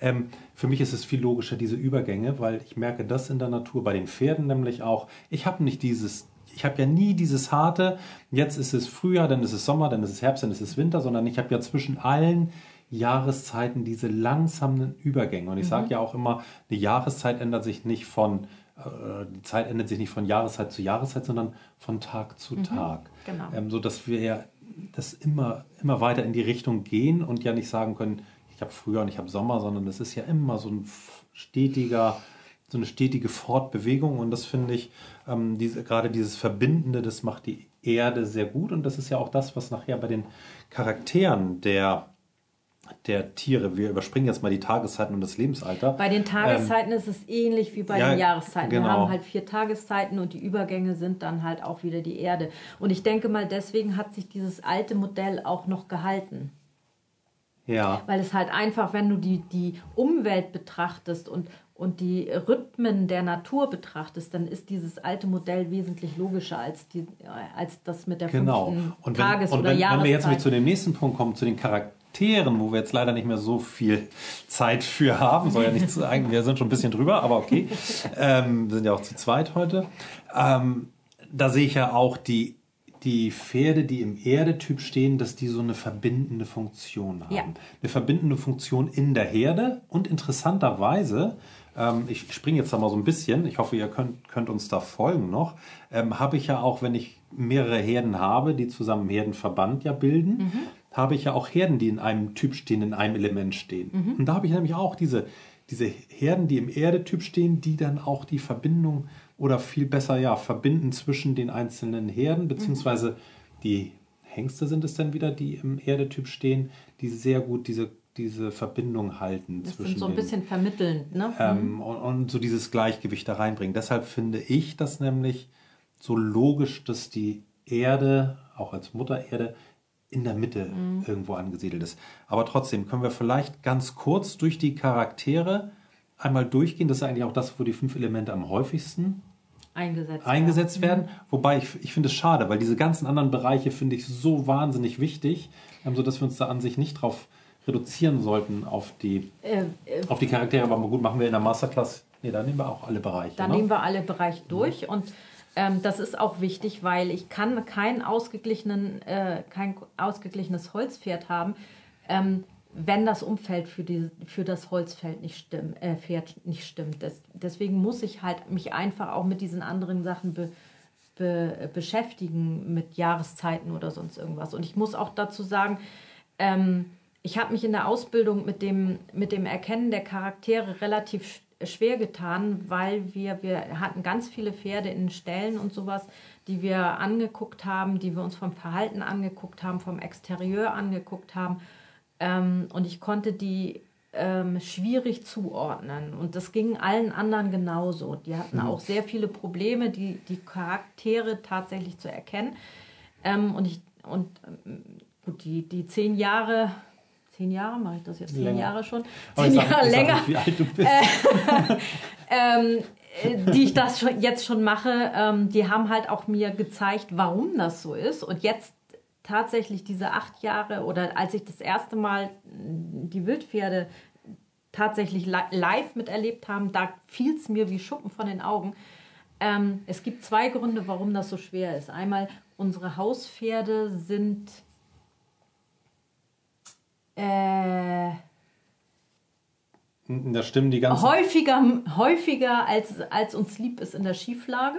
Ähm, für mich ist es viel logischer, diese Übergänge, weil ich merke das in der Natur, bei den Pferden nämlich auch. Ich habe nicht dieses, ich habe ja nie dieses harte, jetzt ist es Frühjahr, dann ist es Sommer, dann ist es Herbst, dann ist es Winter, sondern ich habe ja zwischen allen Jahreszeiten diese langsamen Übergänge. Und ich mhm. sage ja auch immer, eine Jahreszeit ändert sich nicht von äh, die Zeit ändert sich nicht von Jahreszeit zu Jahreszeit, sondern von Tag zu mhm, Tag. Genau. Ähm, so dass wir ja das immer, immer weiter in die Richtung gehen und ja nicht sagen können, ich habe Frühjahr und ich habe Sommer, sondern das ist ja immer so ein stetiger, so eine stetige Fortbewegung und das finde ich, ähm, diese, gerade dieses Verbindende, das macht die Erde sehr gut und das ist ja auch das, was nachher bei den Charakteren der der Tiere. Wir überspringen jetzt mal die Tageszeiten und das Lebensalter. Bei den Tageszeiten ähm, ist es ähnlich wie bei ja, den Jahreszeiten. Genau. Wir haben halt vier Tageszeiten und die Übergänge sind dann halt auch wieder die Erde. Und ich denke mal, deswegen hat sich dieses alte Modell auch noch gehalten. Ja. Weil es halt einfach, wenn du die, die Umwelt betrachtest und, und die Rhythmen der Natur betrachtest, dann ist dieses alte Modell wesentlich logischer als, die, als das mit der genau. fünften und wenn, Tages- und oder wenn, Jahreszeit. Wenn wir jetzt zu dem nächsten Punkt kommen, zu den Charakteren, Charakteren, wo wir jetzt leider nicht mehr so viel Zeit für haben. Soll ja nicht sagen, wir sind schon ein bisschen drüber, aber okay. [LAUGHS] Ähm, wir sind ja auch zu zweit heute. Ähm, da sehe ich ja auch die, die Pferde, die im Erdetyp stehen, dass die so eine verbindende Funktion haben. Ja. Eine verbindende Funktion in der Herde und interessanterweise, ähm, ich springe jetzt da mal so ein bisschen, ich hoffe, ihr könnt, könnt uns da folgen noch, ähm, habe ich ja auch, wenn ich mehrere Herden habe, die zusammen Herdenverband ja bilden, habe ich ja auch Herden, die in einem Typ stehen, in einem Element stehen. Und da habe ich nämlich auch diese, diese Herden, die im Erdetyp stehen, die dann auch die Verbindung oder viel besser ja verbinden zwischen den einzelnen Herden, beziehungsweise die Hengste sind es dann wieder, die im Erdetyp stehen, die sehr gut diese, diese Verbindung halten Das zwischen sind so ein den bisschen vermittelnd. Ne? ähm, und, und so dieses Gleichgewicht da reinbringen. Deshalb finde ich das nämlich so logisch, dass die Erde, auch als Mutter Erde, in der Mitte Mhm. irgendwo angesiedelt ist. Aber trotzdem können wir vielleicht ganz kurz durch die Charaktere einmal durchgehen. Das ist eigentlich auch das, wo die fünf Elemente am häufigsten eingesetzt, eingesetzt werden. Wobei ich, ich finde es schade, weil diese ganzen anderen Bereiche finde ich so wahnsinnig wichtig, ähm, sodass wir uns da an sich nicht drauf reduzieren sollten auf die, Äh, äh, auf die Charaktere. Aber gut, machen wir in der Masterclass. Nee, da nehmen wir auch alle Bereiche. Da ne? nehmen wir alle Bereiche durch und ähm, das ist auch wichtig, weil ich kann kein, ausgeglichenen, äh, kein ausgeglichenes Holzpferd haben, ähm, wenn das Umfeld für, die, für das Holzfeld nicht, stimm, äh, Pferd nicht stimmt. Das, deswegen muss ich halt mich einfach auch mit diesen anderen Sachen be, be, beschäftigen, mit Jahreszeiten oder sonst irgendwas. Und ich muss auch dazu sagen, ähm, ich habe mich in der Ausbildung mit dem, mit dem Erkennen der Charaktere relativ schwer getan, weil wir, wir hatten ganz viele Pferde in den Ställen und sowas, die wir angeguckt haben, die wir uns vom Verhalten angeguckt haben, vom Exterieur angeguckt haben. Ähm, und ich konnte die ähm, schwierig zuordnen. Und das ging allen anderen genauso. Die hatten auch sehr viele Probleme, die, die Charaktere tatsächlich zu erkennen. Ähm, und ich, und ähm, gut, die, die zehn Jahre, zehn Jahre mache ich das jetzt, zehn Länger. Jahre schon, zehn sag, Jahre länger, nicht, wie alt du bist. [LAUGHS] ähm, äh, die ich das schon, jetzt schon mache, ähm, die haben halt auch mir gezeigt, warum das so ist. Und jetzt tatsächlich diese acht Jahre oder als ich das erste Mal mh, die Wildpferde tatsächlich li live miterlebt haben, da fiel es mir wie Schuppen von den Augen. Ähm, es gibt zwei Gründe, warum das so schwer ist. Einmal, unsere Hauspferde sind äh, da stimmen die ganzen. häufiger, häufiger als, als uns lieb ist in der Schieflage.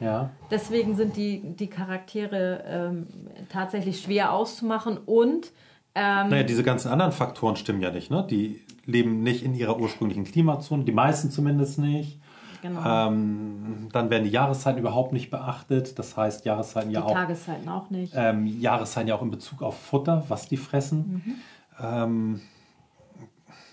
Ja. Deswegen sind die, die Charaktere ähm, tatsächlich schwer auszumachen und ähm, Naja, diese ganzen anderen Faktoren stimmen ja nicht. Ne? Die leben nicht in ihrer ursprünglichen Klimazone, die meisten zumindest nicht. Genau, Ähm, dann werden die Jahreszeiten überhaupt nicht beachtet. Das heißt, Jahreszeiten ja die auch Tageszeiten auch nicht. ähm, Jahreszeiten ja auch in Bezug auf Futter, was die fressen. Mhm. Ähm,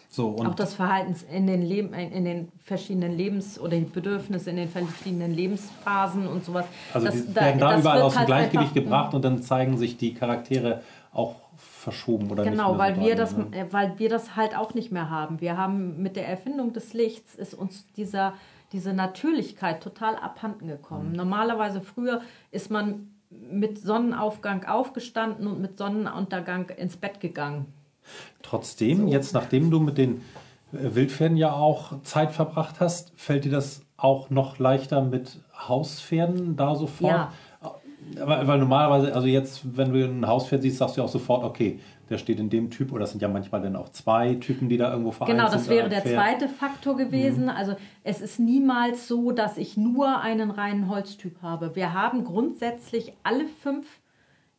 so und auch das Verhalten in den, Leben, in den verschiedenen Lebens- oder die Bedürfnisse in den verschiedenen Lebensphasen und sowas. also das, die werden da das überall aus dem halt Gleichgewicht einfach- gebracht und dann zeigen sich die Charaktere auch verschoben oder Genau, nicht weil mehr so wir, das, ne? äh, weil wir das halt auch nicht mehr haben. Wir haben mit der Erfindung des Lichts ist uns dieser, diese Natürlichkeit total abhanden gekommen. Mhm. Normalerweise früher ist man mit Sonnenaufgang aufgestanden und mit Sonnenuntergang ins Bett gegangen. Trotzdem, jetzt nachdem du mit den äh, Wildpferden ja auch Zeit verbracht hast, fällt dir das auch noch leichter mit Hauspferden da sofort? Ja. Weil, weil normalerweise, also jetzt, wenn du ein Hauspferd siehst, sagst du ja auch sofort, okay, der steht in dem Typ, oder das sind ja manchmal dann auch zwei Typen, die da irgendwo vereint Genau, sind. das wäre der zweite Faktor gewesen. Also es ist niemals so, dass ich nur einen reinen Holztyp habe. Wir haben grundsätzlich alle fünf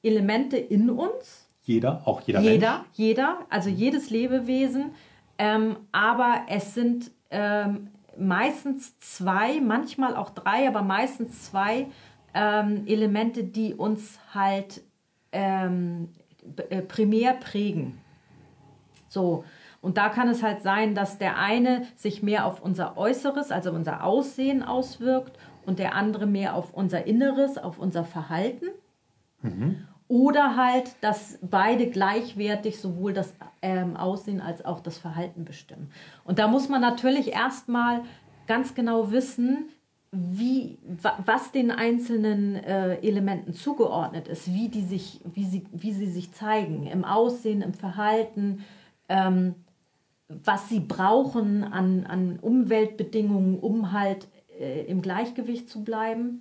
Elemente in uns. Jeder, auch jeder, Jeder, Mensch. jeder, also jedes Lebewesen. Ähm, aber es sind ähm, meistens zwei, manchmal auch drei, aber meistens zwei ähm, Elemente, die uns halt ähm, äh, primär prägen. So. Und da kann es halt sein, dass der eine sich mehr auf unser Äußeres, also unser Aussehen auswirkt und der andere mehr auf unser Inneres, auf unser Verhalten. Oder halt, dass beide gleichwertig sowohl das ähm, Aussehen als auch das Verhalten bestimmen. Und da muss man natürlich erstmal ganz genau wissen, wie, wa- was den einzelnen äh, Elementen zugeordnet ist, wie, die sich, wie, sie, wie sie sich zeigen, im Aussehen, im Verhalten, ähm, was sie brauchen an, an Umweltbedingungen, um halt äh, im Gleichgewicht zu bleiben.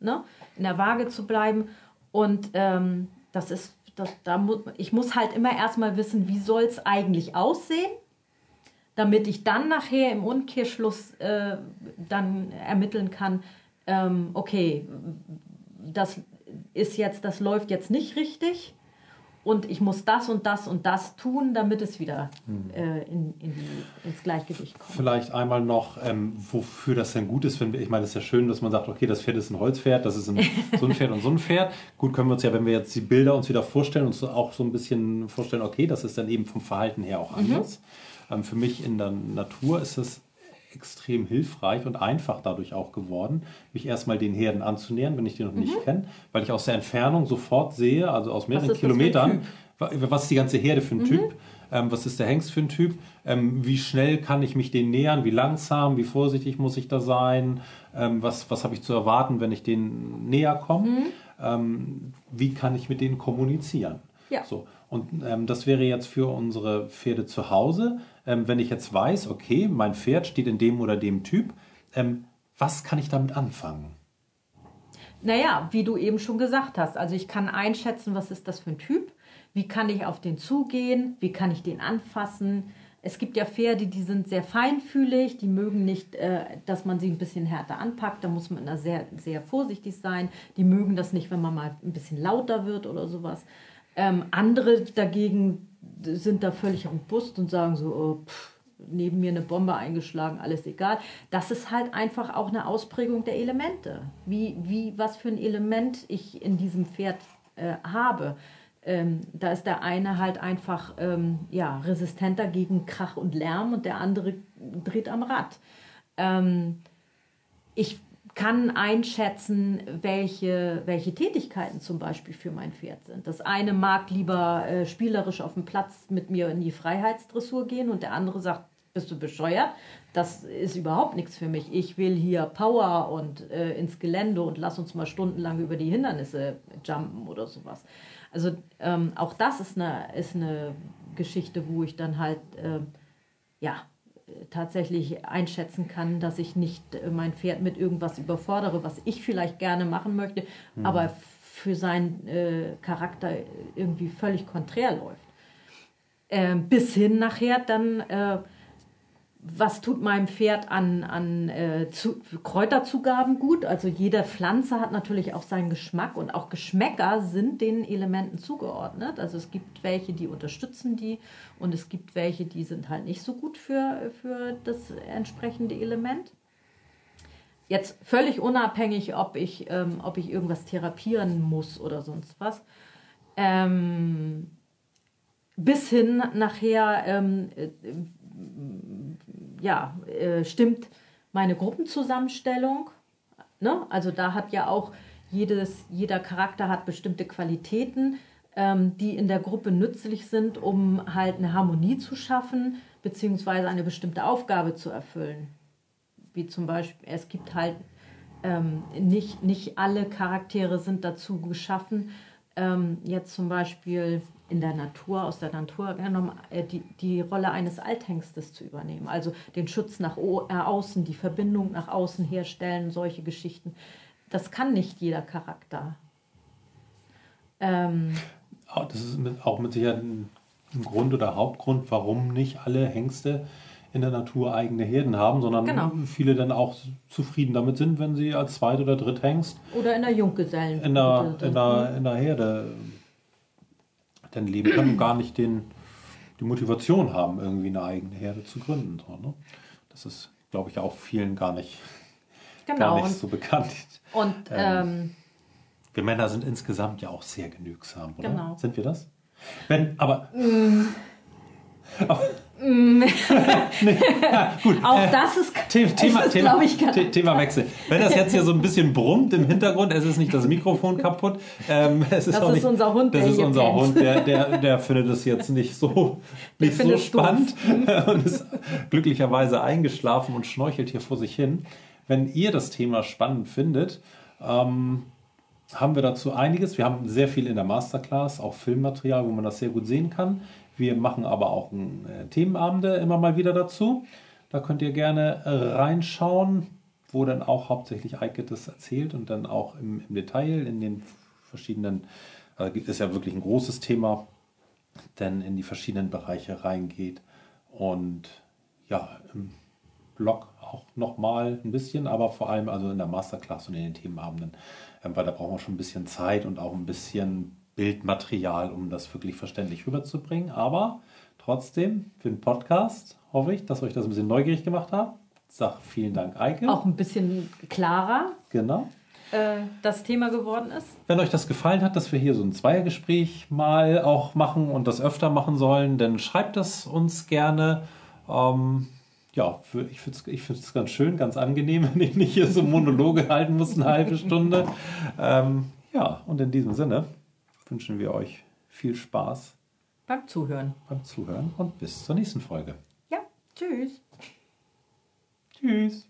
ne? in der Waage zu bleiben. Und ähm, das ist, das, da mu ich muss halt immer erstmal wissen, wie soll es eigentlich aussehen, damit ich dann nachher im Umkehrschluss äh, dann ermitteln kann, ähm, okay, das ist jetzt, das läuft jetzt nicht richtig und ich muss das und das und das tun, damit es wieder äh, in, in die, ins Gleichgewicht kommt. Vielleicht einmal noch, ähm, wofür das denn gut ist. Wenn wir, ich meine, es ist ja schön, dass man sagt, okay, das Pferd ist ein Holzpferd, das ist ein, so ein Pferd und so ein Pferd. Gut, können wir uns ja, wenn wir jetzt die Bilder uns wieder vorstellen, uns auch so ein bisschen vorstellen, okay, das ist dann eben vom Verhalten her auch anders. Ähm, für mich in der Natur ist es extrem hilfreich und einfach dadurch auch geworden, mich erstmal den Herden anzunähern, wenn ich die noch nicht kenne, weil ich aus der Entfernung sofort sehe, also aus mehreren Kilometern, wa- was ist die ganze Herde für ein Typ, ähm, was ist der Hengst für ein Typ, ähm, wie schnell kann ich mich denen nähern, wie langsam, wie vorsichtig muss ich da sein, ähm, was, was habe ich zu erwarten, wenn ich denen näher komme, ähm, wie kann ich mit denen kommunizieren. Ja. So. Und ähm, das wäre jetzt für unsere Pferde zu Hause. Ähm, wenn ich jetzt weiß, okay, mein Pferd steht in dem oder dem Typ, ähm, was kann ich damit anfangen? Naja, wie du eben schon gesagt hast, also ich kann einschätzen, was ist das für ein Typ, wie kann ich auf den zugehen, wie kann ich den anfassen. Es gibt ja Pferde, die sind sehr feinfühlig, die mögen nicht, äh, dass man sie ein bisschen härter anpackt, da muss man da sehr, sehr vorsichtig sein. Die mögen das nicht, wenn man mal ein bisschen lauter wird oder sowas. Ähm, andere dagegen sind da völlig robust und sagen so, oh, pff, neben mir eine Bombe eingeschlagen, alles egal. Das ist halt einfach auch eine Ausprägung der Elemente. Wie, wie, was für ein Element ich in diesem Pferd äh, habe. Ähm, da ist der eine halt einfach ähm, ja, resistenter gegen Krach und Lärm und der andere dreht am Rad. Ähm, ich kann einschätzen, welche, welche Tätigkeiten zum Beispiel für mein Pferd sind. Das eine mag lieber äh, spielerisch auf dem Platz mit mir in die Freiheitsdressur gehen und der andere sagt, bist du bescheuert? Das ist überhaupt nichts für mich. Ich will hier Power und äh, ins Gelände und lass uns mal stundenlang über die Hindernisse jumpen oder sowas. Also ähm, auch das ist eine, ist eine Geschichte, wo ich dann halt, äh, ja, tatsächlich einschätzen kann, dass ich nicht äh, mein Pferd mit irgendwas überfordere, was ich vielleicht gerne machen möchte, aber für seinen äh, Charakter irgendwie völlig konträr läuft. Ähm, bis hin nachher dann, äh, was tut meinem Pferd an, an äh, zu, Kräuterzugaben gut? Also jede Pflanze hat natürlich auch seinen Geschmack und auch Geschmäcker sind den Elementen zugeordnet. Also es gibt welche, die unterstützen die und es gibt welche, die sind halt nicht so gut für, für das entsprechende Element. Jetzt völlig unabhängig, ob ich, ähm, ob ich irgendwas therapieren muss oder sonst was. Ähm, bis hin nachher ähm, äh, ja, äh, stimmt meine Gruppenzusammenstellung. Ne? Also da hat ja auch jedes, jeder Charakter hat bestimmte Qualitäten, ähm, die in der Gruppe nützlich sind, um halt eine Harmonie zu schaffen, beziehungsweise eine bestimmte Aufgabe zu erfüllen. Wie zum Beispiel, es gibt halt ähm, nicht, nicht alle Charaktere sind dazu geschaffen, ähm, jetzt zum Beispiel in der Natur, aus der Natur genommen, äh, die, die Rolle eines Althengstes zu übernehmen. Also den Schutz nach äh, außen, die Verbindung nach außen herstellen, solche Geschichten. Das kann nicht jeder Charakter. Ähm, Ah, Das ist auch mit Sicherheit ein ein Grund oder Hauptgrund, warum nicht alle Hengste in der Natur eigene Herden haben, sondern Genau. viele dann auch zufrieden damit sind, wenn sie als Zweit- oder Dritthengst oder in der Junggesellen. in der, in der, in der Herde dann leben können gar nicht den, die Motivation haben, irgendwie eine eigene Herde zu gründen. So, ne? Das ist, glaube ich, auch vielen gar nicht, genau. gar nicht so bekannt. und ähm, Wir Männer sind insgesamt ja auch sehr genügsam, oder? Genau. Sind wir das? Wenn, aber. [LAUGHS] aber [LAUGHS] auch das ist, The Thema, das ist, Thema, ich, Thema Wechsel. Wenn das jetzt hier so ein bisschen brummt im Hintergrund, es ist nicht das Mikrofon [LAUGHS] kaputt. Ähm, es ist Das auch ist nicht, unser Hund, Das der ist unser pennt. Hund, der, der, der findet es jetzt nicht so, nicht so spannend [LAUGHS] und ist glücklicherweise eingeschlafen und schnorchelt hier vor sich hin. Wenn ihr das Thema spannend findet, ähm, haben wir dazu einiges. Wir haben sehr viel in der Masterclass, auch Filmmaterial, wo man das sehr gut sehen kann. Wir machen aber auch äh, Themenabende immer mal wieder dazu. Da könnt ihr gerne äh, reinschauen. wo dann auch hauptsächlich Eike das erzählt und dann auch im, im Detail in den verschiedenen, also ist ja wirklich ein großes Thema, denn in die verschiedenen Bereiche reingeht. Und ja, im Blog auch nochmal ein bisschen, aber vor allem also in der Masterclass und in den Themenabenden, ähm, weil da brauchen wir schon ein bisschen Zeit und auch ein bisschen Bildmaterial, um das wirklich verständlich rüberzubringen. Aber trotzdem, für den Podcast hoffe ich, dass euch das ein bisschen neugierig gemacht hat. Sag vielen Dank, Eike. Auch ein bisschen klarer. Genau. Äh, das Thema geworden ist. Wenn euch das gefallen hat, dass wir hier so ein Zweiergespräch mal auch machen und das öfter machen sollen, dann schreibt es uns gerne. Ähm, ja, ich finde es ich find's ganz schön, ganz angenehm, [LAUGHS] wenn ich nicht hier so Monologe halten muss, eine halbe Stunde. Ähm, ja, und in diesem Sinne wünschen wir euch viel Spaß beim Zuhören. Beim Zuhören und bis zur nächsten Folge. Ja, tschüss. Tschüss.